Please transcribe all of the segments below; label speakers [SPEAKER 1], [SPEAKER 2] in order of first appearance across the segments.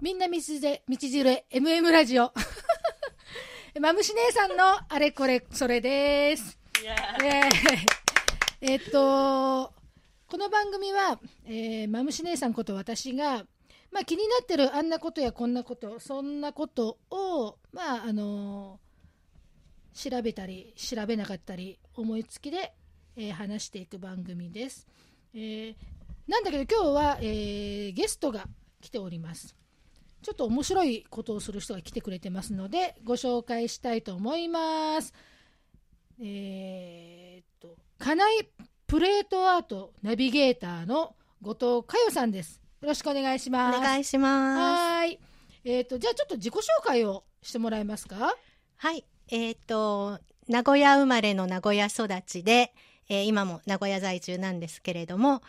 [SPEAKER 1] みんな道で、道連れ、MM ラジオ。マムシ姉さんのあれこれ、それです。えっと、この番組は、えー、マムシ姉さんこと私が、まあ気になってるあんなことやこんなこと、そんなことを、まああの調べたり、調べなかったり、思いつきで、えー話していく番組です。えーなんだけど今日は、えーゲストが来ております。ちょっと面白いことをする人が来てくれてますので、ご紹介したいと思います。えーっと、家内プレートアートナビゲーターの後藤佳代さんです。よろしくお願いし
[SPEAKER 2] お
[SPEAKER 1] ます。
[SPEAKER 2] 願いします。
[SPEAKER 1] はーい。えーっと、じゃあちょっと自己紹介をしてもらえますか？
[SPEAKER 2] はい。えっ、と、名古屋生まれの名古屋育ちで、えー今も名古屋在住なんですけれども、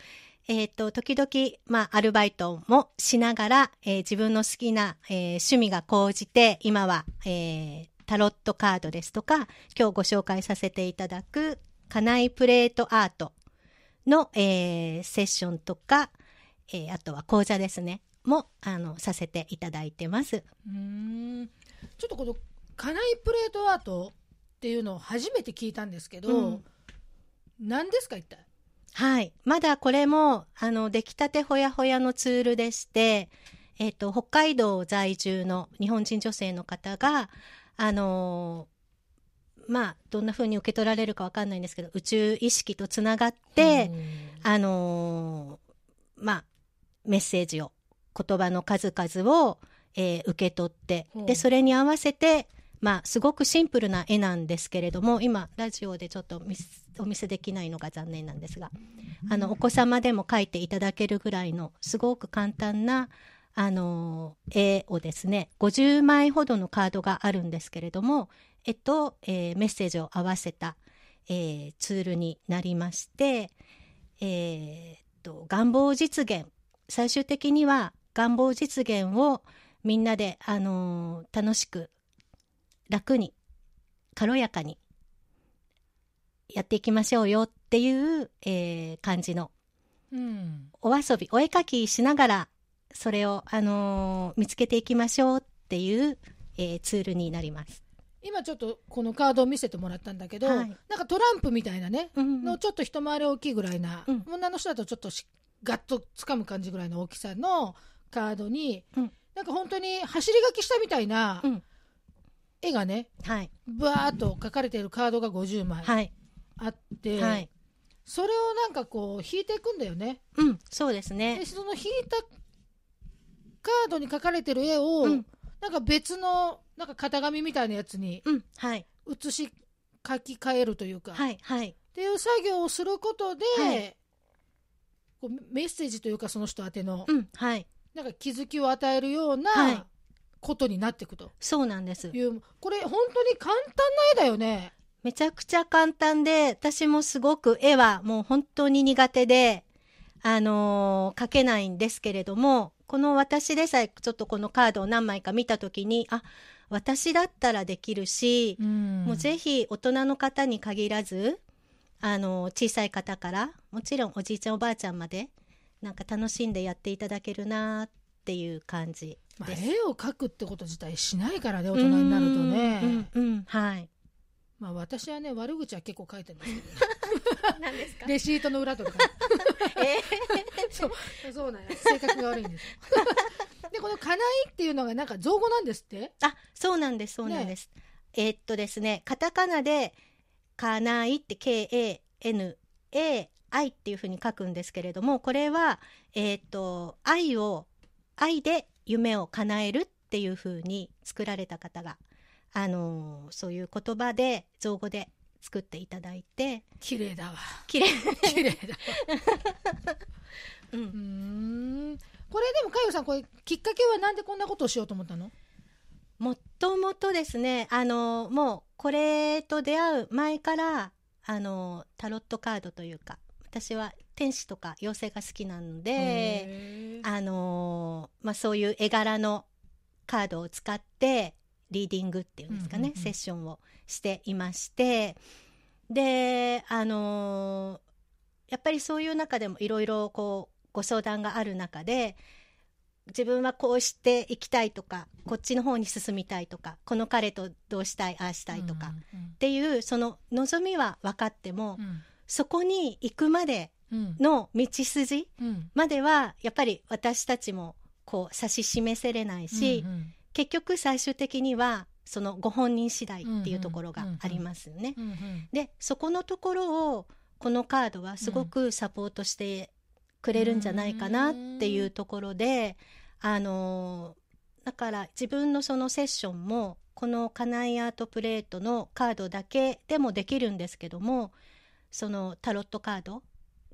[SPEAKER 2] えっ、と、時々、まあ、アルバイトもしながら、えー自分の好きな、えー趣味が高じて、今は、えータロットカードですとか、今日ご紹介させていただく、家内プレートアートの、えーセッションとか、えーあとは講座ですね、も、あの、させていただいてます。
[SPEAKER 1] うーん。ちょっとこの家内プレートアートっていうのを初めて聞いたんですけど、
[SPEAKER 2] うん
[SPEAKER 1] 何ですか一体？
[SPEAKER 2] はい。まだこれも、あの、出来たてほやほやのツールでして、えっ、と、北海道在住の日本人女性の方が、あのーまあ、どんな風に受け取られるかわかんないんですけど、宇宙意識とつながって、あのーまあ、メッセージを、言葉の数々を、えー受け取ってで、それに合わせて、まあ、すごくシンプルな絵なんですけれども、今、ラジオでちょっとお見せできないのが残念なんですが、あの、お子様でも描いていただけるぐらいの、すごく簡単な、あの絵をですね、50枚ほどのカードがあるんですけれども、絵と、えーメッセージを合わせた、えーツールになりまして、えーと、願望実現。最終的には願望実現をみんなで、あのー楽しく、楽に、軽やかにやっていきましょうよっていう、えー感じの。
[SPEAKER 1] うん。
[SPEAKER 2] お遊び、お絵かきしながら、それを、あのー見つけていきましょうっていう、えーツールになります。
[SPEAKER 1] 今ちょっとこのカードを見せてもらったんだけど、
[SPEAKER 2] はい。
[SPEAKER 1] なんかトランプみたいなね、
[SPEAKER 2] うん
[SPEAKER 1] のちょっと一回り大きいぐらいな、
[SPEAKER 2] うん。
[SPEAKER 1] 女の人だとちょっとしガッと掴む感じぐらいの大きさのカードに、
[SPEAKER 2] うん。
[SPEAKER 1] なんか本当に走り書きしたみたいな
[SPEAKER 2] うん
[SPEAKER 1] 絵がね、
[SPEAKER 2] はい。
[SPEAKER 1] バーっと書かれているカードが50枚
[SPEAKER 2] はい。
[SPEAKER 1] あって、
[SPEAKER 2] はい。
[SPEAKER 1] それをなんかこう引いていくんだよね。
[SPEAKER 2] うん、そうですね
[SPEAKER 1] で。その引いたカードに書かれてる絵を、
[SPEAKER 2] うん
[SPEAKER 1] なんか別のなんか型紙みたいなやつに
[SPEAKER 2] うん、はい。
[SPEAKER 1] 写し書き換えるというか、
[SPEAKER 2] はい、はい。
[SPEAKER 1] っていう作業をすることで、
[SPEAKER 2] はい
[SPEAKER 1] こうメッセージというかその人宛ての、
[SPEAKER 2] うん、はい。
[SPEAKER 1] なんか気づきを与えるよう
[SPEAKER 2] は
[SPEAKER 1] ないことになっていくと
[SPEAKER 2] そうなんです。
[SPEAKER 1] いう、これ本当に簡単な絵だよね。
[SPEAKER 2] めちゃくちゃ簡単で、私もすごく絵はもう本当に苦手で、あのー描けないんですけれども、この私でさえちょっとこのカードを何枚か見たときに、あ、私だったらできるし、もうぜひ大人の方に限らず、あの、小さい方から、もちろんおじいちゃんおばあちゃんまで、なんか楽しんでやっていただけるなっていう感じ
[SPEAKER 1] まあ。絵を描くってこと自体しないからね大人になるとね。
[SPEAKER 2] うん、うん、うんはい。
[SPEAKER 1] まあ私はね悪口は結構書いてるんですけど
[SPEAKER 2] 何ですか？
[SPEAKER 1] レシートの裏とか。そう。そうなんです性格が悪いんです。でこの「かない」っていうのがなんか造語なんですって？
[SPEAKER 2] あ、そうなんです、そうなんです。えーっとですね、カタカナで、かないって K-A-N-A-I っていうふうに書くんですけれども、これは、えーっと、愛を、愛で夢を叶えるっていうふうに作られた方が、あのーそういう言葉で、造語で作っていただいて、
[SPEAKER 1] 綺麗だわ
[SPEAKER 2] 綺麗。
[SPEAKER 1] 綺麗だわ
[SPEAKER 2] う。
[SPEAKER 1] うんこれでもかよさんこれきっかけはなんでこんなことをしようと思ったの？
[SPEAKER 2] もともとですね、あの、もう、これと出会う前から、あの、タロットカードというか、私は天使とか妖精が好きなので、あのまあ、そういう絵柄のカードを使って、リーディングっていうんですかね、
[SPEAKER 1] うんうんうん。
[SPEAKER 2] セッションをしていまして、で、あのやっぱりそういう中でもいろいろこう、ご相談がある中で、自分はこうしていきたいとかこっちの方に進みたいとかこの彼とどうしたいああしたいとか、っていうその望みは分かっても、そこに行くまでの道筋まではやっぱり私たちもこう指し示せれないし、結局最終的にはそのご本人次第っていうところがありますよね。でそこのところをこのカードはすごくサポートしてくれるんじゃないかなっていうところで、あのだから自分のそのセッションもこのカナイアートプレートのカードだけでもできるんですけどもそのタロットカード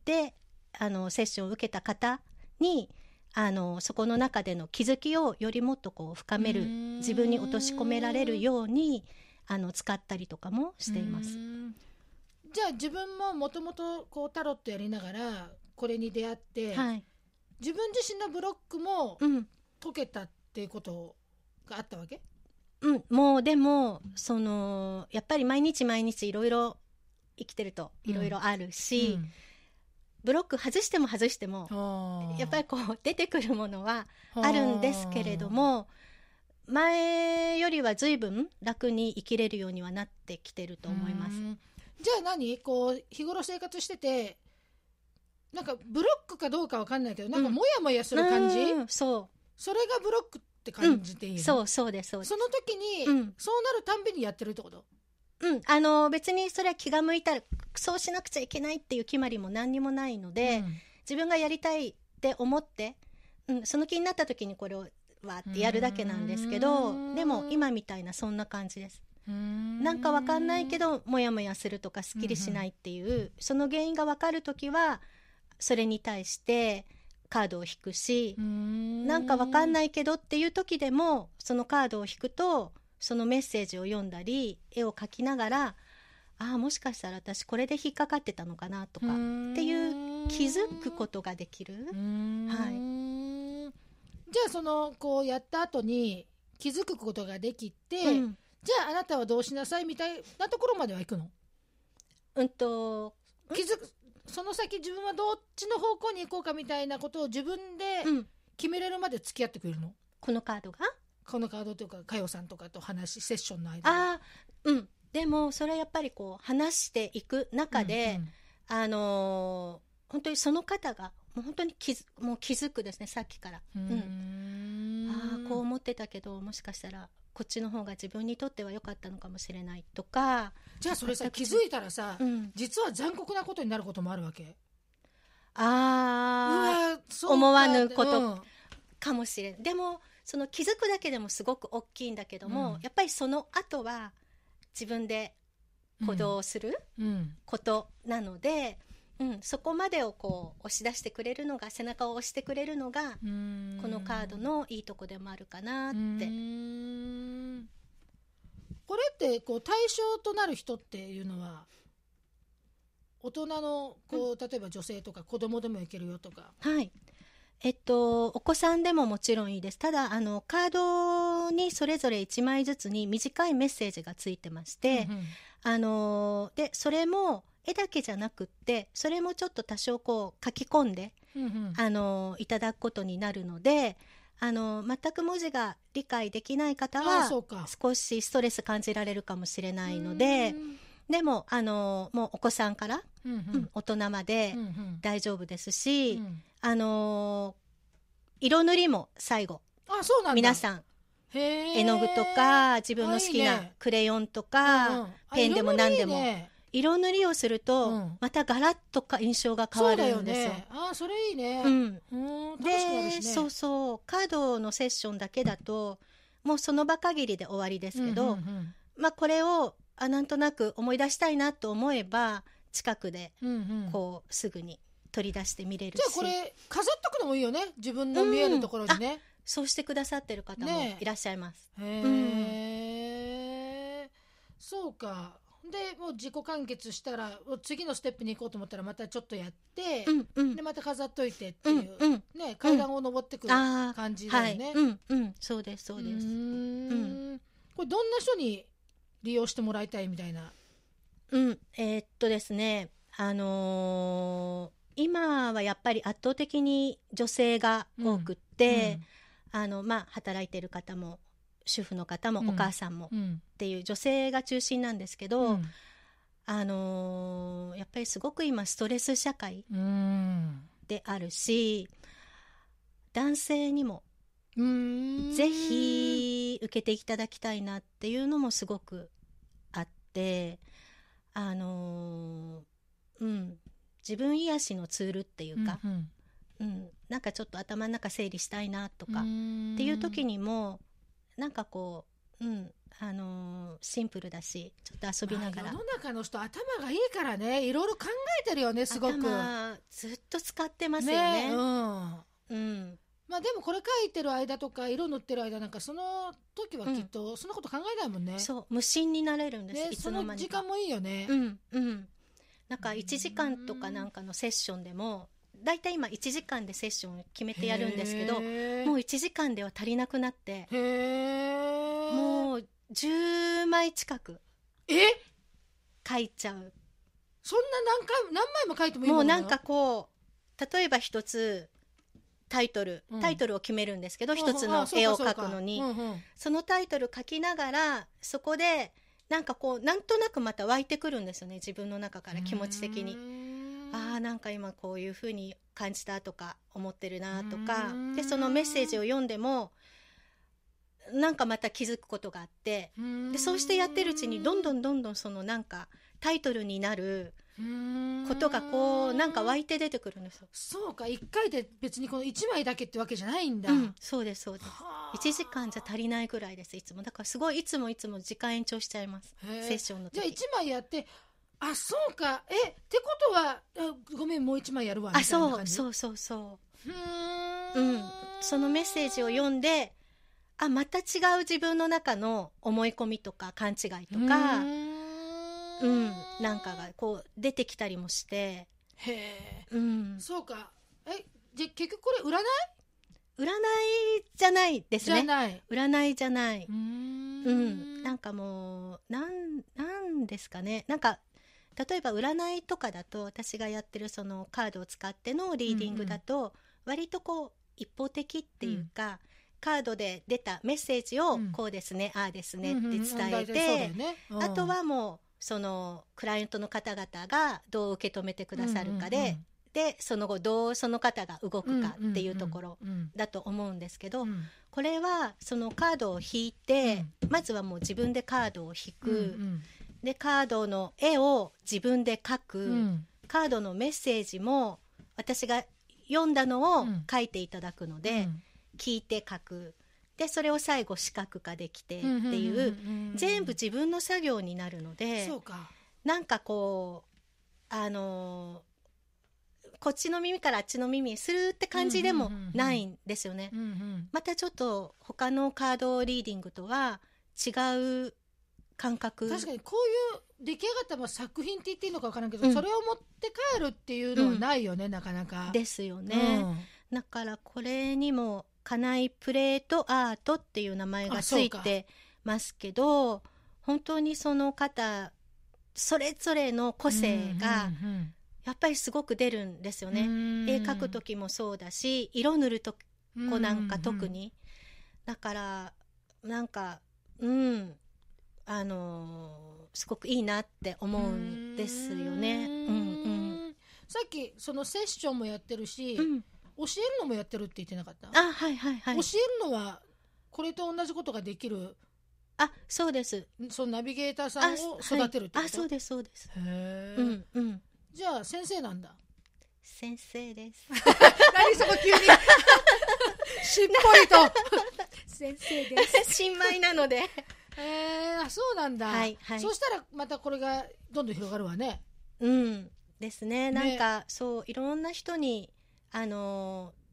[SPEAKER 2] であのセッションを受けた方にあのそこの中での気づきをよりもっとこう深める自分に落とし込められるようにあの使ったりとかもしています。
[SPEAKER 1] じゃあ自分ももともとこうタロットやりながらこれに出会って、はい、自分自身のブロックも解けたっていうことがあったわけ、
[SPEAKER 2] うん、もうでもそのやっぱり毎日毎日いろいろ生きてるといろいろあるし、うん、ブロック外しても外してもやっぱりこう出てくるものはあるんですけれども前よりは随分楽に生きれるようにはなってきてると思います。
[SPEAKER 1] じゃあ何？こう日頃生活しててなんかブロックかどうかわかんないけどなんかモヤモヤする感じ、うん、
[SPEAKER 2] そう。
[SPEAKER 1] それがブロックって感じていい、うん、
[SPEAKER 2] そうそうですそうです。
[SPEAKER 1] その時に、うん、そうなるたんびにやってるってこと？
[SPEAKER 2] うんあの別にそれは気が向いたらそうしなくちゃいけないっていう決まりも何にもないので、自分がやりたいって思って、うん、その気になった時にこれをわってやるだけなんですけどでも今みたいなそんな感じです。なんかわかんないけどモヤモヤするとかすっきりしないっていう、うんうん、その原因がわかる時はそれに対してカードを引くしなんかわかんないけどっていう時でもそのカードを引くとそのメッセージを読んだり絵を描きながらああもしかしたら私これで引っかかってたのかなとかっていう気づくことができる。は
[SPEAKER 1] い、じゃあそのこうやった後に気づくことができて、うん、じゃああなたはどうしなさいみたいなところまでは行くの？
[SPEAKER 2] うんと
[SPEAKER 1] 気づくその先自分はどっちの方向に行こうかみたいなことを自分で決めれるまで付き合ってくれるの、
[SPEAKER 2] このカードが？
[SPEAKER 1] このカードというか佳代さんとかと話セッションの間
[SPEAKER 2] ああうん。でもそれはやっぱりこう話していく中で、うんうん、あのー、本当にその方がもう本当に気づもう気づくですねさっきから。うん、ああこう思ってたけどもしかしたらこっちの方が自分にとっては良かったのかもしれないとか
[SPEAKER 1] じゃあそれさ気づいたらさ、うん、実は残酷なことになることもあるわけ？
[SPEAKER 2] ああ思わぬことかもしれない、うん、でもその気づくだけでもすごく大きいんだけども、うん、やっぱりその後は自分で行動することなので、うん、そこまでをこう押し出してくれるのが背中を押してくれるのがこのカードのいいとこでもあるかなって。
[SPEAKER 1] これってこう対象となる人っていうのは大人のこう、うん、例えば女性とか子供でもいけるよとか。
[SPEAKER 2] はいえっと、お子さんでももちろんいいです。ただ、あの、カードにそれぞれ1枚ずつに短いメッセージがついてまして、うんうん、あの、で、それも、絵だけじゃなくってそれもちょっと多少こう書き込んで、うんうん、あのいただくことになるのであの全く文字が理解できない方は少しストレス感じられるかもしれないのででもあのもうお子さんから、うんうん、大人まで大丈夫ですし、うんうん、あの色塗りも最後。
[SPEAKER 1] あそうなん
[SPEAKER 2] 皆さん。絵の具とか自分の好きなクレヨンとか、うんうん、ペンでも何でも。色塗りをすると、うん、またガラッとか印象が変わるんですよ。
[SPEAKER 1] ね、あそれいいね。
[SPEAKER 2] うん。で、ね、そうそうカードのセッションだけだともうその場限りで終わりですけど、うんうんうん、まあこれをあなんとなく思い出したいなと思えば近くでこう、すぐに取り出して見れるし。
[SPEAKER 1] じゃあこれ飾っとくのもいいよね。自分の見えるところにね。うん、
[SPEAKER 2] そうしてくださってる方もいらっしゃいます。
[SPEAKER 1] ね、へえ、うん、そうか。でもう自己完結したら次のステップに行こうと思ったらまたちょっとやって、うんうん、でまた飾っといてっていう、うんうん、ね、階段を上ってくる感じだよね。はい、
[SPEAKER 2] うんうん、そうですそうです。う
[SPEAKER 1] んこれどんな人に利用してもらいたいみたいな？
[SPEAKER 2] うん、えー、っとですね、あの今はやっぱり圧倒的に女性が多くって、あのまあ、働いてる方も主婦の方も
[SPEAKER 1] うん。
[SPEAKER 2] お母さんもっ
[SPEAKER 1] うん。
[SPEAKER 2] ていう女性が中心なんですけど、
[SPEAKER 1] うん。
[SPEAKER 2] あのーやっぱりすごく今ストレス社会
[SPEAKER 1] うん。
[SPEAKER 2] であるし男性にも
[SPEAKER 1] うん。
[SPEAKER 2] ぜひ受けていただきたいなっていうのもすごくあってあのーうん自分癒しのツールっていうか、
[SPEAKER 1] うん
[SPEAKER 2] うん。なんかちょっと頭の中整理したいなと
[SPEAKER 1] うん
[SPEAKER 2] か、
[SPEAKER 1] ん。
[SPEAKER 2] っていう時にもなんかこう、うんあのーシンプルだしちょっと遊びながら、
[SPEAKER 1] まあ世の中の人頭がいいからねいろいろ考えてるよねすごく。
[SPEAKER 2] 頭ずっと使ってますよね。
[SPEAKER 1] ねうん。
[SPEAKER 2] うん、
[SPEAKER 1] まあでもこれ書いてる間とか色塗ってる間なんかその時はきっとそんなこと考えないもんね、
[SPEAKER 2] そう無心になれるんです、
[SPEAKER 1] ねそ
[SPEAKER 2] の
[SPEAKER 1] 時間もいいよね、
[SPEAKER 2] うんうんなんか1時間とかなんかのセッションでもだいたい今1時間でセッション決めてやるんですけどもう1時間では足りなくなってもう10枚近く
[SPEAKER 1] え？
[SPEAKER 2] 書いちゃう。
[SPEAKER 1] そんな何回も何枚も書いてもいいも
[SPEAKER 2] うなんかこう例えば一つタイトル、
[SPEAKER 1] うん。
[SPEAKER 2] タイトルを決めるんですけど一つ
[SPEAKER 1] あ
[SPEAKER 2] の絵を描くのに。
[SPEAKER 1] うんうん。
[SPEAKER 2] そのタイトル書きながらそこでなんかこうなんとなくまた湧いてくるんですよね自分の中から気持ち的に。
[SPEAKER 1] う。ん。
[SPEAKER 2] ああなんか今こういうふうに感じたとか思ってるなとか。
[SPEAKER 1] うん。
[SPEAKER 2] でそのメッセージを読んでもなんかまた気づくことがあって。でそうしてやってるうちにどんどんどんどんそのなんかタイトルになることがこうなんか湧いて出てくるんですよ。
[SPEAKER 1] そうか一回で別にこの一枚だけってわけじゃないんだ、
[SPEAKER 2] うん、そうですそうです。
[SPEAKER 1] はあ。
[SPEAKER 2] 1時間じゃ足りないぐらいですいつも。だからすごいいつもいつも時間延長しちゃいますセッションの
[SPEAKER 1] じゃあ
[SPEAKER 2] 時
[SPEAKER 1] 一枚やってあそうか。えってことはあごめんもう一枚やるわみ
[SPEAKER 2] あそ
[SPEAKER 1] たいな感じ？
[SPEAKER 2] うそうそうそう。
[SPEAKER 1] うー
[SPEAKER 2] うん。んそのメッセージを読んであまた違う自分の中の思い込みとか勘違いとか
[SPEAKER 1] う
[SPEAKER 2] うん。なんかがこう出てきたりもして。
[SPEAKER 1] へえ。
[SPEAKER 2] うん。
[SPEAKER 1] そうか。えじゃ結局これ占い？
[SPEAKER 2] 占いじゃないですね。占い。じゃない。
[SPEAKER 1] うん。
[SPEAKER 2] うん、なんかもうなんなんですかね。なんか例えば占いとかだと私がやってるそのカードを使ってのリーディングだと割とこう一方的っていうか、カードで出たメッセージを
[SPEAKER 1] うん。
[SPEAKER 2] こうですね、ああですねって伝えて、あとはもうそのクライアントの方々がどう受け止めてくださるかで、でその後どうその方が動くかっていうところ
[SPEAKER 1] うん
[SPEAKER 2] だと思うんですけど、
[SPEAKER 1] うん。
[SPEAKER 2] これはそのカードを引いて、まずはもう自分でカードを引く、
[SPEAKER 1] うん
[SPEAKER 2] でカードの絵を自分で描く、
[SPEAKER 1] うん。
[SPEAKER 2] カードのメッセージも私が読んだのを
[SPEAKER 1] うん。
[SPEAKER 2] 書いていただくので、
[SPEAKER 1] うん。
[SPEAKER 2] 聞いて書くでそれを最後視覚化できてっていう,、
[SPEAKER 1] うんうんうん。うん
[SPEAKER 2] 全部自分の作業になるので
[SPEAKER 1] そうか。
[SPEAKER 2] なんかこうあのーこっちの耳からあっちの耳にするって感じでもないんですよね。
[SPEAKER 1] うんうん。
[SPEAKER 2] またちょっと他のカードリーディングとは違う感覚。
[SPEAKER 1] 確かにこういう出来上がったまあ作品って言っていいのか分からんけど、
[SPEAKER 2] うん。
[SPEAKER 1] それを持って帰るっていうのはないよね、なかなか。
[SPEAKER 2] ですよね、
[SPEAKER 1] うん。
[SPEAKER 2] だからこれにも「家内プレートアート」っていう名前がついてますけど本当にその方それぞれの個性が
[SPEAKER 1] うん
[SPEAKER 2] やっぱりすごく出るんですよね、
[SPEAKER 1] うん。
[SPEAKER 2] 絵描く時もそうだし色塗ると
[SPEAKER 1] うん
[SPEAKER 2] こなんか特に、だからなんかうん。あのーすごくいいなって思うんですよね。うんうん。
[SPEAKER 1] さっきそのセッションもやってるし、
[SPEAKER 2] うん
[SPEAKER 1] 教えるのもやってるって言ってなかった、
[SPEAKER 2] あはいはいはい。
[SPEAKER 1] 教えるのはこれと同じことができる
[SPEAKER 2] あそうです。
[SPEAKER 1] そのナビゲーターさ
[SPEAKER 2] あ
[SPEAKER 1] んを育てるってこと、
[SPEAKER 2] はい。あそうですそうです。
[SPEAKER 1] へー。
[SPEAKER 2] うんうん。
[SPEAKER 1] じゃあ先生なんだ？
[SPEAKER 2] 先生です。
[SPEAKER 1] 何そこ急に？しっぽりと。先生です。
[SPEAKER 2] 新米なので。
[SPEAKER 1] へえあそうなんだ、
[SPEAKER 2] はいはい。
[SPEAKER 1] そしたらまたこれがどんどん広がるわね。
[SPEAKER 2] うん。ですね。
[SPEAKER 1] ね
[SPEAKER 2] なんかそういろんな人にあのー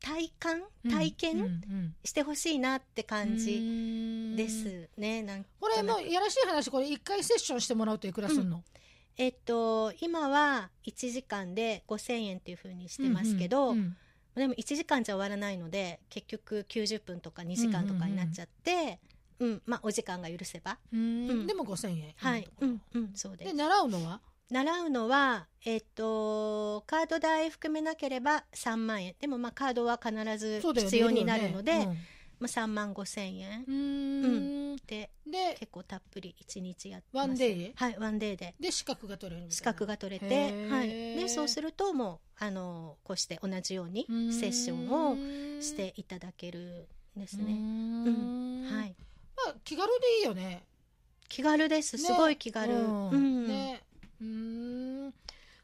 [SPEAKER 2] 体感体験、
[SPEAKER 1] うんうん。
[SPEAKER 2] してほしいなって感じ
[SPEAKER 1] じ
[SPEAKER 2] ですね。なんと
[SPEAKER 1] これもうやらしい話これ一回セッションしてもらうといくらするの、
[SPEAKER 2] えっと今は1時間で5000円っていう風にしてますけど、
[SPEAKER 1] うんうん
[SPEAKER 2] でも1時間じゃ終わらないので結局90分とか2時間とかになっちゃって、うんまあお時間が許せば。
[SPEAKER 1] うん。
[SPEAKER 2] うん。
[SPEAKER 1] でも5000円。
[SPEAKER 2] はい、うんうん。そうで
[SPEAKER 1] です習うのは？
[SPEAKER 2] 習うのは、えっと、カード代含めなければ3万円。でも、まあ、カードは必ず必要になるので、
[SPEAKER 1] そうだよね
[SPEAKER 2] まあ、3万5千円
[SPEAKER 1] うん
[SPEAKER 2] で、
[SPEAKER 1] で
[SPEAKER 2] 結構たっぷり1日やってます。
[SPEAKER 1] ワンデー？
[SPEAKER 2] はい、ワンデーで。
[SPEAKER 1] で資格が取れる
[SPEAKER 2] 資格が取れ
[SPEAKER 1] へ
[SPEAKER 2] て、
[SPEAKER 1] ー
[SPEAKER 2] はい。で、そうすると、もう、あの、こうして同じようにセッションをしていただけるんですね。うん。
[SPEAKER 1] は、
[SPEAKER 2] はいい。
[SPEAKER 1] まあ、気軽でいいよね
[SPEAKER 2] 気軽です。すごい気軽。
[SPEAKER 1] うん
[SPEAKER 2] うん。
[SPEAKER 1] ねうーん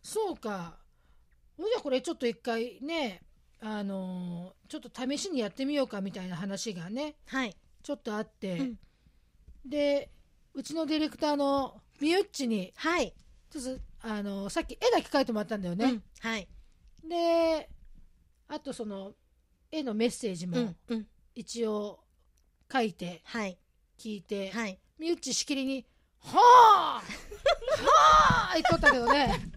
[SPEAKER 1] そうかじゃあこれちょっと一回ねあのーちょっと試しにやってみようかみたいな話がね
[SPEAKER 2] はい。
[SPEAKER 1] ちょっとあって、
[SPEAKER 2] うん
[SPEAKER 1] でうちのディレクターのみゆっちに
[SPEAKER 2] はい。
[SPEAKER 1] ちょっとあのさっき絵だけ描いてもらったんだよね、
[SPEAKER 2] うん。はい。
[SPEAKER 1] であとその絵のメッセージも
[SPEAKER 2] うん。うん。
[SPEAKER 1] 一応書いて
[SPEAKER 2] はい。
[SPEAKER 1] 聞いて、
[SPEAKER 2] はい。
[SPEAKER 1] みゆっちしきりに「はあはあ!」言っとったけどね。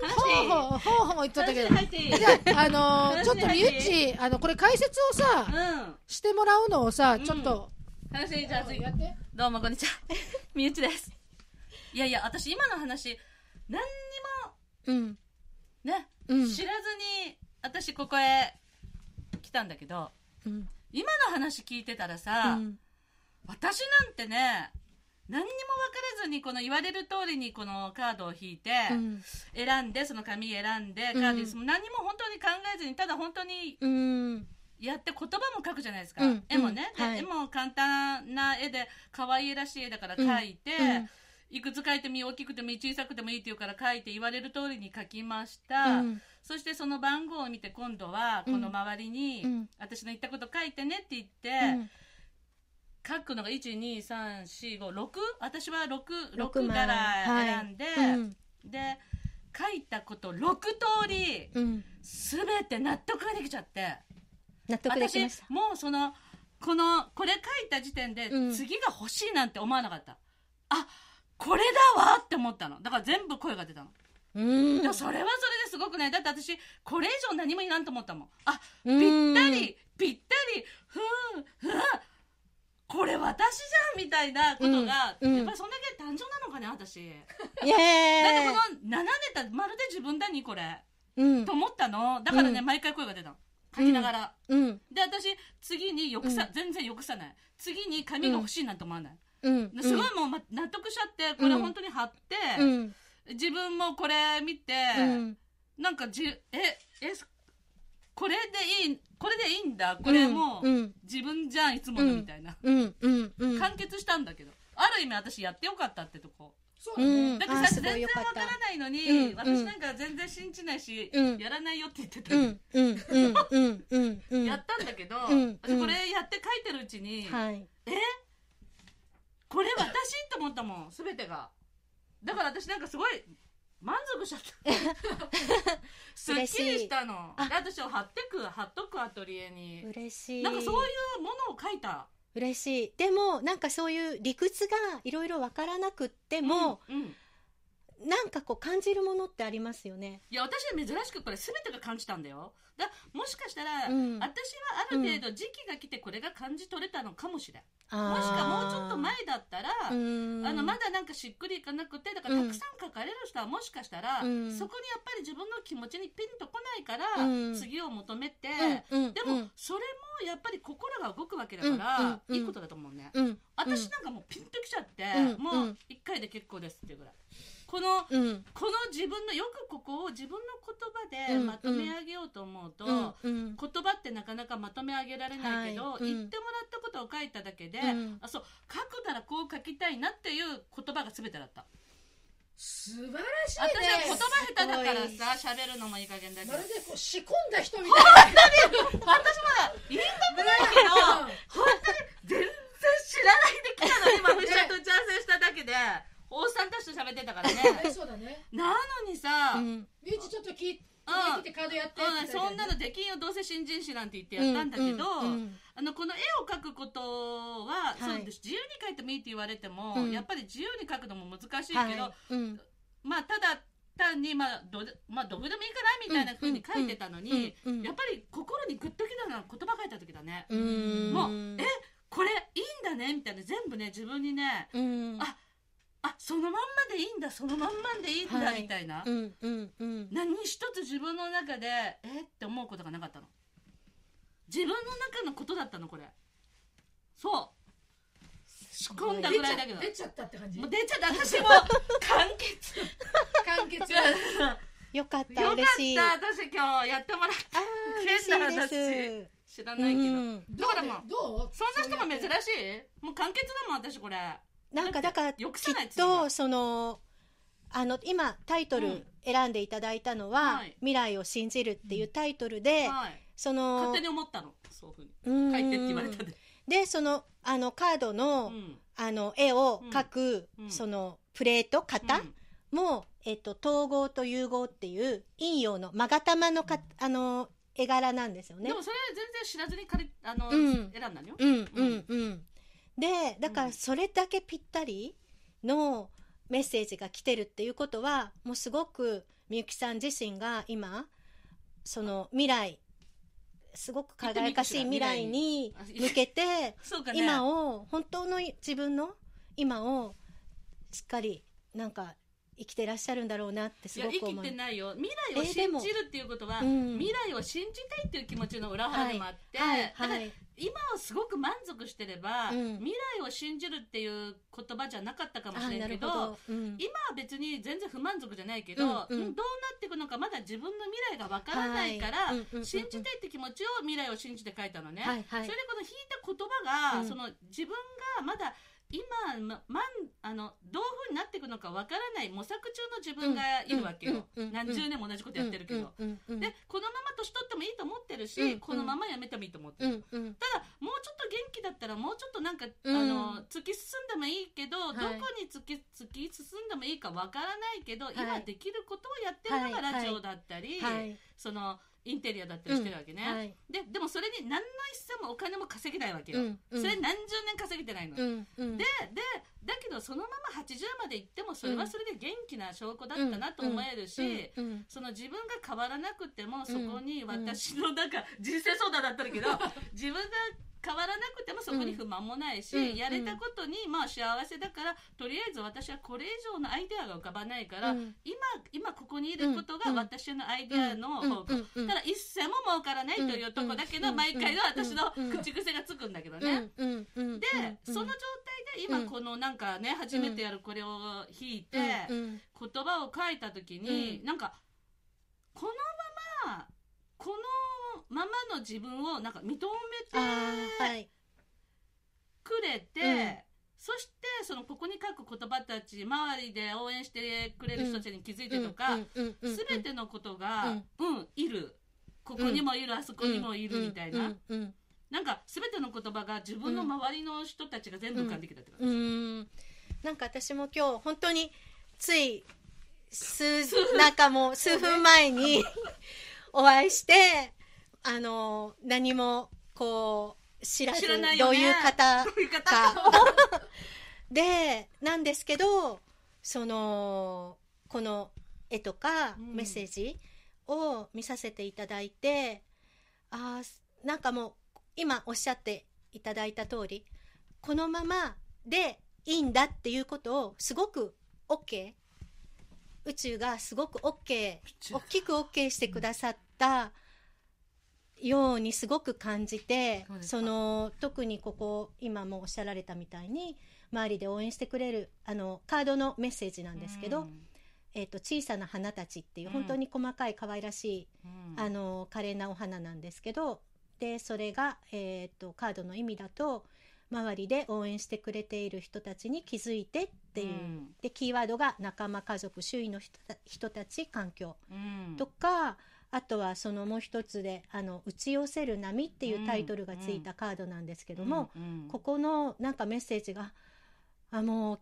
[SPEAKER 1] ほうほうほうほう言っとったけど。じゃあ、あのちょっとみゆっちあのこれ解説をさ、
[SPEAKER 3] うん。
[SPEAKER 1] してもらうのをさ
[SPEAKER 3] ん。
[SPEAKER 1] ちょっと、
[SPEAKER 3] 話じゃあ次。
[SPEAKER 1] やって。
[SPEAKER 3] どうもこんにちは。みゆちです。いやいや私今の話何に
[SPEAKER 2] うん。
[SPEAKER 3] もね、
[SPEAKER 2] うん。
[SPEAKER 3] 知らずに私ここへ来たんだけど
[SPEAKER 2] うん。
[SPEAKER 3] 今の話聞いてたらさ、
[SPEAKER 2] うん。
[SPEAKER 3] 私なんてね何にも分からずにこの言われる通りにこのカードを引いて、
[SPEAKER 2] うん。
[SPEAKER 3] 選んでその紙選んでカ
[SPEAKER 2] うん。
[SPEAKER 3] ードに、何にも本当に考えずにただ本当に
[SPEAKER 2] うん。
[SPEAKER 3] やって言葉も書くじゃないですか、
[SPEAKER 2] うん。
[SPEAKER 3] 絵もね、で絵も簡単な絵で可愛いらしい絵だから描いて、
[SPEAKER 2] うん。
[SPEAKER 3] いくつ描いてもいい大きくてもいい小さくてもいいって言うから描いて言われる通りに描きました、
[SPEAKER 2] うん。
[SPEAKER 3] そしてその番号を見て今度はこの周りに、
[SPEAKER 2] うん。
[SPEAKER 3] 私の言ったこと書いてねって言って、
[SPEAKER 2] うん
[SPEAKER 3] 書くのが12345私は 6,
[SPEAKER 2] 六
[SPEAKER 3] 6
[SPEAKER 2] 枚。
[SPEAKER 3] から選んで、
[SPEAKER 2] うん。
[SPEAKER 3] で書いたこと6通り
[SPEAKER 2] うん。
[SPEAKER 3] 全て納得ができちゃって。
[SPEAKER 2] 納得でき
[SPEAKER 3] 私
[SPEAKER 2] ました。
[SPEAKER 3] もうそのこのこれ書いた時点で、
[SPEAKER 2] うん。
[SPEAKER 3] 次が欲しいなんて思わなかった。あこれだわって思ったの。だから全部声が出たの、
[SPEAKER 2] うん。
[SPEAKER 3] それはそれですごくない。だって私これ以上何もいらんと思ったもん。あぴ
[SPEAKER 2] うん。
[SPEAKER 3] ったりぴったりふうふうこれ私じゃんみたいなことが、
[SPEAKER 2] うんうん。
[SPEAKER 3] やっぱりそんだけ単純なのかね私。
[SPEAKER 2] イ
[SPEAKER 3] だって
[SPEAKER 2] エ
[SPEAKER 3] この7ネタまるで自分だにこれ。
[SPEAKER 2] うん。
[SPEAKER 3] と思ったの。だからね、
[SPEAKER 2] うん。
[SPEAKER 3] 毎回声が出たの。書きながら、
[SPEAKER 2] うん。
[SPEAKER 3] で私次によくさ、
[SPEAKER 2] うん。
[SPEAKER 3] 全然よくさない。次に紙が欲しいなんて思わない、
[SPEAKER 2] うん。
[SPEAKER 3] すごいもう、ま、納得しちゃってこれ本当に貼って、
[SPEAKER 2] うん。
[SPEAKER 3] 自分もこれ見て、
[SPEAKER 2] うん。
[SPEAKER 3] なんかじええこれでいいこれでいいんだ。これもう、
[SPEAKER 2] うん。
[SPEAKER 3] 自分じゃんいつものみたいな、
[SPEAKER 2] うんうんうん。
[SPEAKER 3] 完結したんだけどある意味私やってよかったってとこ。
[SPEAKER 1] そうだね、
[SPEAKER 2] うん。
[SPEAKER 3] だって全然わ
[SPEAKER 2] か
[SPEAKER 3] らないのに、
[SPEAKER 2] うん
[SPEAKER 3] 私なんか全然信じないし、
[SPEAKER 2] うん。
[SPEAKER 3] やらないよって言ってた、やったんだけど、
[SPEAKER 2] うん。
[SPEAKER 3] 私これやって書いてるうちに、
[SPEAKER 2] はい。
[SPEAKER 3] え？これ私？って思ったもん全てが。だから私なんかすごい満足しちゃった。すっきりしたの。
[SPEAKER 2] あ。
[SPEAKER 3] で私を貼ってく貼っとくアトリエに。
[SPEAKER 2] 嬉しい。
[SPEAKER 3] なんかそういうものを書いた。
[SPEAKER 2] 嬉しい。でもなんかそういう理屈がいろいろわからなくっても、
[SPEAKER 3] うんうん
[SPEAKER 2] なんかこう感じるものってありますよね。
[SPEAKER 3] いや私は珍しくこれ全てが感じたんだよ。だもしかしたら、
[SPEAKER 2] うん。
[SPEAKER 3] 私はある程度時期が来てこれが感じ取れたのかもしれん、
[SPEAKER 2] も
[SPEAKER 3] もしかもうちょっと前だったら、あ
[SPEAKER 2] あ
[SPEAKER 3] のまだなんかしっくりいかなくてだからたくさん書かれる人はもしかしたら、
[SPEAKER 2] うん。
[SPEAKER 3] そこにやっぱり自分の気持ちにピンとこないから、
[SPEAKER 2] うん。
[SPEAKER 3] 次を求めて、でも、それもやっぱり心が動くわけだから、いいことだと思うね、
[SPEAKER 2] うん。
[SPEAKER 3] 私なんかもうピンときちゃって、
[SPEAKER 2] うん。
[SPEAKER 3] もう一回で結構ですっていうぐらい。この
[SPEAKER 2] うん。
[SPEAKER 3] この自分のよくここを自分の言葉で
[SPEAKER 2] うん
[SPEAKER 3] まとめ上げようと思うと、
[SPEAKER 2] うんうん
[SPEAKER 3] 言葉ってなかなかまとめ上げられないけど、
[SPEAKER 2] はいうん。
[SPEAKER 3] 言ってもらったことを書いただけで、
[SPEAKER 2] うん。
[SPEAKER 3] あそう書くならこう書きたいなっていう言葉が全てだった。
[SPEAKER 1] 素晴らしい
[SPEAKER 3] 私は
[SPEAKER 1] ね
[SPEAKER 3] 言葉下手だからさ喋るのもいい加減だけど。
[SPEAKER 1] まるでこう仕込んだ人みたいな。
[SPEAKER 3] 私まだ言いたくないけど本当に全然知らないで来たの今藤田と打ち合わせしただけで大さんたちと喋ってたからね。
[SPEAKER 1] は いそうだね。
[SPEAKER 3] なのにさ、
[SPEAKER 2] うん。
[SPEAKER 1] みゆちちょっと聞いて
[SPEAKER 3] うん
[SPEAKER 1] てカードやって
[SPEAKER 3] うん、
[SPEAKER 1] って言った
[SPEAKER 3] そんなのできんよ。どうせ新人誌なんて言ってやったんだけど、
[SPEAKER 2] うんうん。
[SPEAKER 3] あのこの絵を描くことは、
[SPEAKER 2] はい。
[SPEAKER 3] そうです自由に描いてもいいって言われても、
[SPEAKER 2] うん。
[SPEAKER 3] やっぱり自由に描くのも難しいけど、
[SPEAKER 2] はい。うん。
[SPEAKER 3] まあただ単にまあど,、まあ、どこでもいいかなみたいな風に書いてたのに、
[SPEAKER 2] うん。うん。
[SPEAKER 3] やっぱり心にグッときたのは言葉書いた時だね、
[SPEAKER 2] うん。
[SPEAKER 3] もうえねみたいな。全部ね自分にね
[SPEAKER 2] うん。
[SPEAKER 3] ああそのまんまでいいんだそのまんまでいいんだ、
[SPEAKER 2] はい。
[SPEAKER 3] みたいな、
[SPEAKER 2] うんうんうん。
[SPEAKER 3] 何一つ自分の中でえって思うことがなかったの。自分の中のことだったのこれ。そう。仕込んだぐらいだけど。
[SPEAKER 1] 出ちゃったって感じ？
[SPEAKER 3] もう出ちゃった。私も 完結。
[SPEAKER 1] 完結。
[SPEAKER 2] よかった
[SPEAKER 3] よかっ
[SPEAKER 2] 嬉しい。
[SPEAKER 3] た私今日やってもらって
[SPEAKER 2] あー嬉しいです
[SPEAKER 3] 知らないけど、
[SPEAKER 2] うん
[SPEAKER 3] だからもう
[SPEAKER 1] どう？
[SPEAKER 3] そんな人も珍しい？もう完結だもん私これ。
[SPEAKER 2] なんかだからきっ
[SPEAKER 3] よくさない
[SPEAKER 2] とそのあの今タイトル
[SPEAKER 3] うん。
[SPEAKER 2] 選んでいただいたのは
[SPEAKER 3] はい「
[SPEAKER 2] 未来を信じる」っていうタイトルで
[SPEAKER 3] はい。
[SPEAKER 2] その
[SPEAKER 3] 勝手に思ったの？そういうふうに。
[SPEAKER 2] うん。
[SPEAKER 3] 書いてって言われたで。
[SPEAKER 2] でそのあのカードの,、
[SPEAKER 3] うん。
[SPEAKER 2] あの絵を描く、
[SPEAKER 3] うん。
[SPEAKER 2] そのプレート型
[SPEAKER 3] うん。
[SPEAKER 2] も、えっと、統合と融合っていう陰陽の勾玉のかあの絵柄なんですよね。
[SPEAKER 3] で。もそれ全然知らずに借りあの、
[SPEAKER 2] うん。
[SPEAKER 3] 選んだのよ、
[SPEAKER 2] うんうんうん。でだか
[SPEAKER 3] うん
[SPEAKER 2] らそれだけぴったりのメッセージが来てるっていうことはもうすごくみゆきさん自身が今その未来すごく輝かしい未来に向けて今を本当の自分の今をしっかりなんか生きてらっしゃるんだろうなってす
[SPEAKER 3] いや生き
[SPEAKER 2] ごく思う。
[SPEAKER 3] てないよ。未来を信じるっていうことは、
[SPEAKER 2] うん。
[SPEAKER 3] 未来を信じたいっていう気持ちの裏腹でもあって、
[SPEAKER 2] はい
[SPEAKER 3] だから
[SPEAKER 2] はい
[SPEAKER 3] 今をすごく満足してれば、
[SPEAKER 2] うん。
[SPEAKER 3] 未来を信じるっていう言葉じゃなかったかも
[SPEAKER 2] あ
[SPEAKER 3] しれけど
[SPEAKER 2] なんるほど、うん。
[SPEAKER 3] 今は別に全然不満足じゃないけど、
[SPEAKER 2] うんうん。
[SPEAKER 3] うんどうなっていくのかまだ自分の未来がわからないから、
[SPEAKER 2] はい
[SPEAKER 3] 信じたいって気持ちを未来を信じて書いたのね、
[SPEAKER 2] はいはい。
[SPEAKER 3] それでこの引いた言葉が、
[SPEAKER 2] うん。
[SPEAKER 3] その自分がまだ今ままんあのどういうふうになっていくのかわからない模索中の自分がいるわけよ、何十年も同じことやってるけど、でこのまま年取ってもいいと思ってるし、
[SPEAKER 2] うん
[SPEAKER 3] このままやめてもいいと思ってる、ただもうちょっと元気だったらもうちょっとなんか、
[SPEAKER 2] うん。
[SPEAKER 3] あの突き進んでもいいけど、
[SPEAKER 2] はい。
[SPEAKER 3] どこに突き突き進んでもいいかわからないけど、
[SPEAKER 2] い。
[SPEAKER 3] 今できることをやってるのが
[SPEAKER 2] はい。
[SPEAKER 3] ラジオだったり、
[SPEAKER 2] はい。
[SPEAKER 3] そのインテリアだったりしてるわけね、
[SPEAKER 2] はい。
[SPEAKER 3] ででもそれに何の一銭もお金も稼げないわけよ、
[SPEAKER 2] うんうん。
[SPEAKER 3] それ何十年稼げてないの、
[SPEAKER 2] うんうん。
[SPEAKER 3] ででだけどそのまま80まで行ってもそれはそれで元気な証拠だったなと思えるし、
[SPEAKER 2] うんうん
[SPEAKER 3] その自分が変わらなくてもそこに私のなんか人生相談だったんだけど 自分が変わらなくてもそこに不満もないし、
[SPEAKER 2] うん
[SPEAKER 3] やれたことにまあ幸せだからとりあえず私はこれ以上のアイデアが浮かばないから、
[SPEAKER 2] うん。
[SPEAKER 3] 今今ここにいることが
[SPEAKER 2] うん。
[SPEAKER 3] 私のアイデアの方向、ただ一銭も儲からないというとこだけど、
[SPEAKER 2] うん。
[SPEAKER 3] 毎回の私の
[SPEAKER 2] うん。
[SPEAKER 3] 口癖がつくんだけどね。で、
[SPEAKER 2] うん。
[SPEAKER 3] その状態で今このなんかね、初めてやるこれを弾いて、言葉を書いた時に、
[SPEAKER 2] うん。
[SPEAKER 3] なんかこのままこのままの自分をなんか認めて
[SPEAKER 2] い。
[SPEAKER 3] くれて、
[SPEAKER 2] うん。
[SPEAKER 3] そしてそのここに書く言葉たち周りで応援してくれる人たちに気づいてとか、
[SPEAKER 2] うんうんうんうん
[SPEAKER 3] 全てのことが、うん。いる。ここにもいる、あそこにもいるみたいな、
[SPEAKER 2] うんうん。
[SPEAKER 3] なんか全ての言葉が自分の周りの人たちが全部浮かんできたって感じ、
[SPEAKER 2] うんうん。なんか私も今日本当につい数なんかもう数分前に お会いしてあの何もこう知らず
[SPEAKER 3] 知らない
[SPEAKER 2] どういう方
[SPEAKER 3] どういう方
[SPEAKER 2] か。でなんですけどそのこの絵とか
[SPEAKER 3] うん。
[SPEAKER 2] メッセージを見させていただいて、あーなんかもう今おっしゃっていただいた通りこのままでいいんだっていうことをすごく OK 宇宙がすごく OK 大きく OK してくださったようにすごく感じて
[SPEAKER 3] そ
[SPEAKER 2] の特にここ今もおっしゃられたみたいに周りで応援してくれるあのカードのメッセージなんですけど、
[SPEAKER 3] うん。
[SPEAKER 2] えー、と小さな花たちっていう
[SPEAKER 3] うん。
[SPEAKER 2] 本当に細かい可愛らしい、
[SPEAKER 3] うん。
[SPEAKER 2] あの可憐なお花なんですけどでそれが、えー、とカードの意味だと周りで応援してくれている人たちに気づいてっていう、
[SPEAKER 3] うん。
[SPEAKER 2] でキーワードが仲間家族周囲の人たち環境
[SPEAKER 3] うん。
[SPEAKER 2] とか、あとはそのもう一つで「あの打ち寄せる波」っていうタイトルがついたカードなんですけども、ここのなんかメッセージがあもう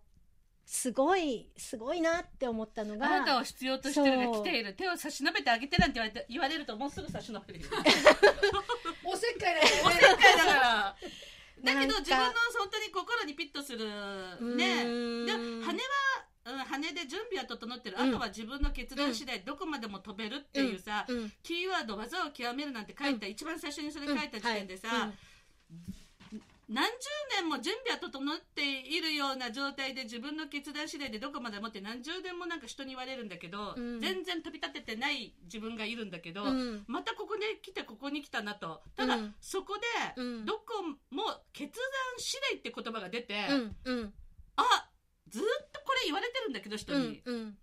[SPEAKER 2] すごいすごいなって思ったのが
[SPEAKER 3] あなたを必要としてるが来ている。手を差し伸べてあげてなんて言われて言われるともうすぐ差し伸べる。よ
[SPEAKER 1] おせっかいだよ
[SPEAKER 3] おせっ
[SPEAKER 1] ね
[SPEAKER 3] かいだから。だけど自分の本当に心にピッとする。ね羽はうん羽で準備は整ってる、
[SPEAKER 2] うん。
[SPEAKER 3] あとは自分の決断次第どこまでも飛べるっていうさ、キーワード技を極めるなんて書いた、一番最初にそれ書いた時点でさ、
[SPEAKER 2] はい。
[SPEAKER 3] 何十年も準備は整っているような状態で自分の決断次第でどこまでもって何十年もなんか人に言われるんだけど、
[SPEAKER 2] うん。
[SPEAKER 3] 全然飛び立ててない自分がいるんだけど、
[SPEAKER 2] うん。
[SPEAKER 3] またここで来てここに来たなと。ただ、
[SPEAKER 2] うん。
[SPEAKER 3] そこで、
[SPEAKER 2] うん。
[SPEAKER 3] どこも決断次第って言葉が出て、あずっとこれ言われてるんだけど人
[SPEAKER 2] う
[SPEAKER 3] に、
[SPEAKER 2] んうん。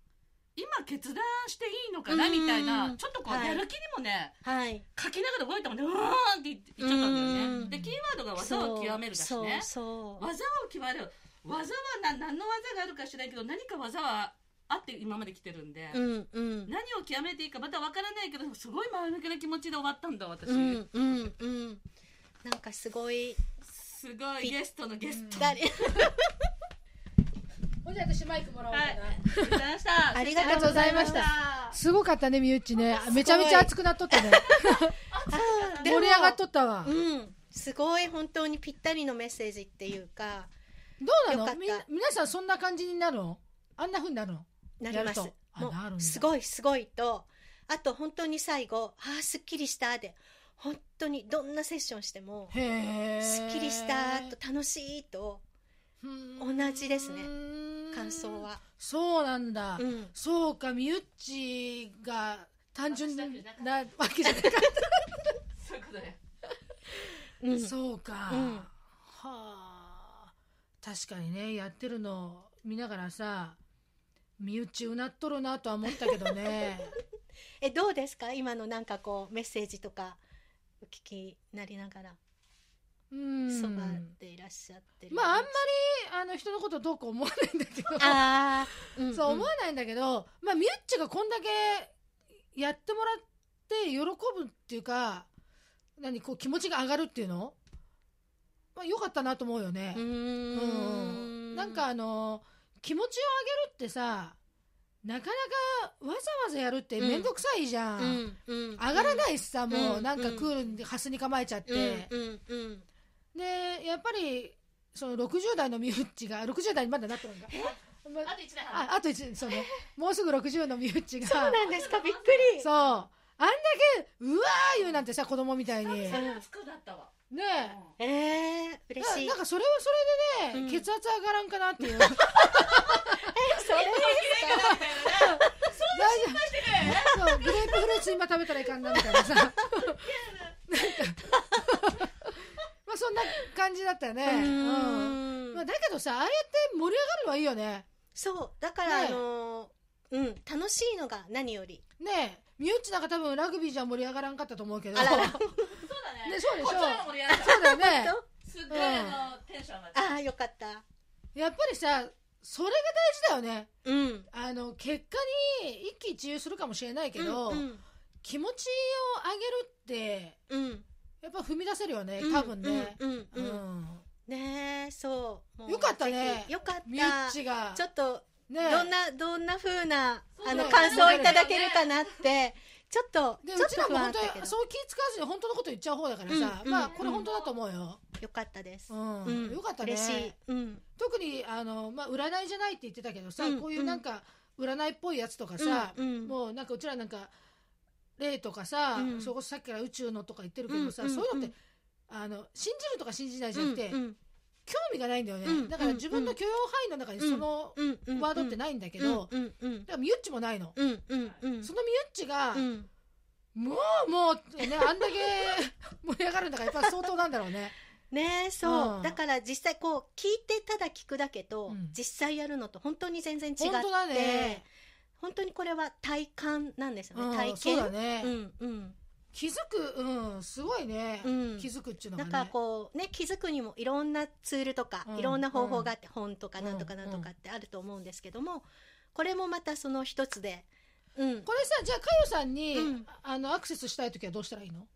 [SPEAKER 3] 今決断していいのかなみたいな、
[SPEAKER 2] うん
[SPEAKER 3] ちょっとこう、
[SPEAKER 2] はい。
[SPEAKER 3] やる気にもね
[SPEAKER 2] はい。
[SPEAKER 3] 書きながら動いたもんねうーんって言っちゃったんだよね、
[SPEAKER 2] うん。
[SPEAKER 3] でキーワードが技を極めるだし
[SPEAKER 2] そう
[SPEAKER 3] ね
[SPEAKER 2] そう。
[SPEAKER 3] 技を極める。技はな何の技があるか知らないけど何か技はあって今まで来てるんで、
[SPEAKER 2] うんうん。
[SPEAKER 3] 何を極めていいかまた分からないけどすごい前向きな気持ちで終わったんだ私、
[SPEAKER 2] うんうんうん。なんかすごい
[SPEAKER 3] すごいゲストのゲスト、
[SPEAKER 2] 誰？
[SPEAKER 1] ほんじゃ私マイクもらおうかな、
[SPEAKER 3] はい。ありがとうございました。
[SPEAKER 2] ありがとうございました。
[SPEAKER 1] すごかったねみゆっちねめちゃめちゃ熱くなっとったね。盛り上がっとったわ、
[SPEAKER 2] うん。すごい本当にぴったりのメッセージっていうか
[SPEAKER 1] どうなの？み皆さんそんな感じになるの？あんな風になるの？
[SPEAKER 2] なります。もうすごいすごいと。あと本当に最後「あーすっきりした」で。本当にどんなセッションしても
[SPEAKER 1] へえ
[SPEAKER 2] すっきりしたと楽しいと同じですね。感想は。
[SPEAKER 1] そうなんだ、
[SPEAKER 2] うん。
[SPEAKER 1] そうかみゆっちが単純なわけじゃなかっ
[SPEAKER 3] そういうことね。
[SPEAKER 2] うん。
[SPEAKER 1] たそうか、
[SPEAKER 2] うん。
[SPEAKER 1] はあ。確かにねやってるの見ながらさみゆっちうなっとるなとは思ったけどね。
[SPEAKER 2] えどうですか？今のなんかこうメッセージとかお聞きになりながら。
[SPEAKER 1] うん。
[SPEAKER 2] そばでいらっしゃってる。
[SPEAKER 1] まああんまりあの人のことどうか思わないんだけど。
[SPEAKER 2] あー、んん。
[SPEAKER 1] そう思わないんだけど、まあ、みゆっちがこんだけやってもらって喜ぶっていうか、何、こう気持ちが上がるっていうの？まあ、よかったなと思うよね。
[SPEAKER 2] う。
[SPEAKER 1] ん。
[SPEAKER 2] ん。
[SPEAKER 1] なんかあの、気持ちを上げるってさ、なかなかわざわざやるってめんどくさいじゃん。
[SPEAKER 2] うんうん。
[SPEAKER 1] 上がらないしさ、もう
[SPEAKER 2] うん
[SPEAKER 1] なんかクールにハスに構えちゃって。で、やっぱり、その60代のみゆっちが、60代にまだなってるんだ。ま
[SPEAKER 3] あと1年半。
[SPEAKER 1] ああと一そのもうすぐ60のみゆっちが。
[SPEAKER 2] そうなんですか？びっくり。
[SPEAKER 1] そう。あんだけうわー言うなんてさ子供みたいに。ね
[SPEAKER 3] 3つだったわ。
[SPEAKER 1] え。
[SPEAKER 2] えー、嬉しい。
[SPEAKER 1] ななんかそれはそれでね、
[SPEAKER 2] うん。
[SPEAKER 1] 血圧上がらんかなっていう。
[SPEAKER 2] それ
[SPEAKER 1] 大丈夫。そうグレープフルーツ今食べたらいかんなみたいなさ。なんかな感じだったよね、
[SPEAKER 2] う
[SPEAKER 1] うん。
[SPEAKER 2] ん。
[SPEAKER 1] まあ、だけどさああやって盛り上がるのはいいよね。
[SPEAKER 2] そう。だから、
[SPEAKER 1] ね
[SPEAKER 2] あのーうん。楽しいのが何より。
[SPEAKER 1] ねえ。みゆっちなんか多分ラグビーじゃ盛り上がらんかったと思うけど。
[SPEAKER 2] あら。ら
[SPEAKER 3] そうだね。
[SPEAKER 1] ねそうでしょ。そうだよね。
[SPEAKER 3] すっごいあのテンション上がった
[SPEAKER 2] ああよかった。
[SPEAKER 1] やっぱりさそれが大事だよね。
[SPEAKER 2] うん。
[SPEAKER 1] あの結果に一喜一憂するかもしれないけど、
[SPEAKER 2] うん。
[SPEAKER 1] 気持ちを上げるって
[SPEAKER 2] うん
[SPEAKER 1] やっぱ踏み出せるよね
[SPEAKER 2] うん
[SPEAKER 1] 多分ね。
[SPEAKER 2] うんうんねえそう。
[SPEAKER 1] よかったね。
[SPEAKER 2] よかった。
[SPEAKER 1] みゆっちが。
[SPEAKER 2] ちょっと
[SPEAKER 1] ね
[SPEAKER 2] どんなどんな風なあの感想をいただけるかなって。ちょっと
[SPEAKER 1] で
[SPEAKER 2] ちょっと不
[SPEAKER 1] うちらも本当にそう気使わずに本当のこと言っちゃう方だからさ、
[SPEAKER 2] うんうん
[SPEAKER 1] まあこれ本当だと思うよ、
[SPEAKER 2] よかったです。
[SPEAKER 1] うん。
[SPEAKER 2] うん。
[SPEAKER 1] よかったね。
[SPEAKER 2] 嬉しい。うん。
[SPEAKER 1] 特にあの、まあ、占いじゃないって言ってたけどさ、
[SPEAKER 2] うん
[SPEAKER 1] こういうなんか占いっぽいやつとかさ、もうなんかうちらなんか霊とかさ、
[SPEAKER 2] うん。
[SPEAKER 1] そこさっきから宇宙のとか言ってるけどさ、
[SPEAKER 2] うん
[SPEAKER 1] そういうのって、
[SPEAKER 2] うん
[SPEAKER 1] あの信じるとか信じないじゃなくて、興味がないんだよね、
[SPEAKER 2] うん
[SPEAKER 1] だから自分の許容範囲の中にそのワードってないんだけど、だからみゆっちもないの、そのみゆっちが、
[SPEAKER 2] うん。
[SPEAKER 1] もうもうってねあんだけ 盛り上がるんだからやっぱ相当なんだろうね。
[SPEAKER 2] ねえそう、
[SPEAKER 1] うん。
[SPEAKER 2] だから実際こう聞いてただ聞くだけと、
[SPEAKER 1] うん。
[SPEAKER 2] 実際やるのと本当に全然違って。
[SPEAKER 1] ね
[SPEAKER 2] 本当にこれは体感なんですよね、
[SPEAKER 1] うん
[SPEAKER 2] 体験？
[SPEAKER 1] そうだね、
[SPEAKER 2] うんうん。
[SPEAKER 1] 気づくうんすごいね、
[SPEAKER 2] うん。
[SPEAKER 1] 気づくっていうのがね。
[SPEAKER 2] だからこうね気づくにもいろんなツールとか、
[SPEAKER 1] うん
[SPEAKER 2] いろんな方法があって、本とか
[SPEAKER 1] うん
[SPEAKER 2] なんとかなんとかってあると思うんですけども、これもまたその一つで、うん、
[SPEAKER 1] これさじゃあかよさんに、
[SPEAKER 2] うん。
[SPEAKER 1] あのアクセスしたい時はどうしたらいいの？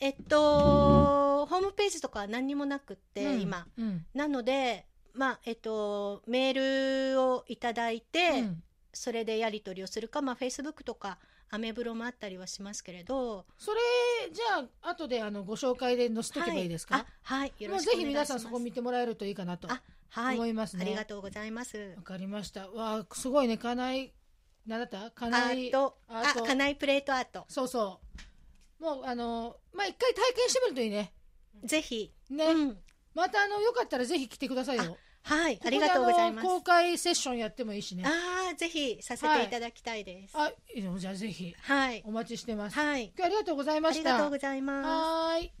[SPEAKER 2] えっとホームページとかは何にもなくって、
[SPEAKER 1] うん
[SPEAKER 2] 今。
[SPEAKER 1] うん。
[SPEAKER 2] なのでまあえっとメールをいただいて、
[SPEAKER 1] うん
[SPEAKER 2] それでやり取りをするかまあフェイスブックとかアメブロもあったりはしますけれど。
[SPEAKER 1] それじゃあ後であのご紹介で載せとけばいいですか、
[SPEAKER 2] はい、よろしくお願いします。
[SPEAKER 1] ぜひ皆さんそこ見てもらえるといいかなと。
[SPEAKER 2] あはい。
[SPEAKER 1] 思いますね、
[SPEAKER 2] ありがとうございます。
[SPEAKER 1] わかりました。わあすごいね。かないなんだった？か
[SPEAKER 2] ア
[SPEAKER 1] ない
[SPEAKER 2] ート。あ
[SPEAKER 1] アート。
[SPEAKER 2] 家内プレートアート。
[SPEAKER 1] そうそう。もうあのまあ一回体験してみるといいね。
[SPEAKER 2] ぜひ、
[SPEAKER 1] ね、
[SPEAKER 2] うん、
[SPEAKER 1] またあのよかったらぜひ来てくださいよ。
[SPEAKER 2] はい、ありがとうございます。
[SPEAKER 1] 公開セッションやってもいいしね。
[SPEAKER 2] ああ、ぜひさせていただきたいです。
[SPEAKER 1] あ、いいのじゃあぜひ
[SPEAKER 2] はい。
[SPEAKER 1] お待ちしてます。
[SPEAKER 2] はい。
[SPEAKER 1] 今日ありがとうございました。
[SPEAKER 2] ありがとうございます。
[SPEAKER 1] はーい。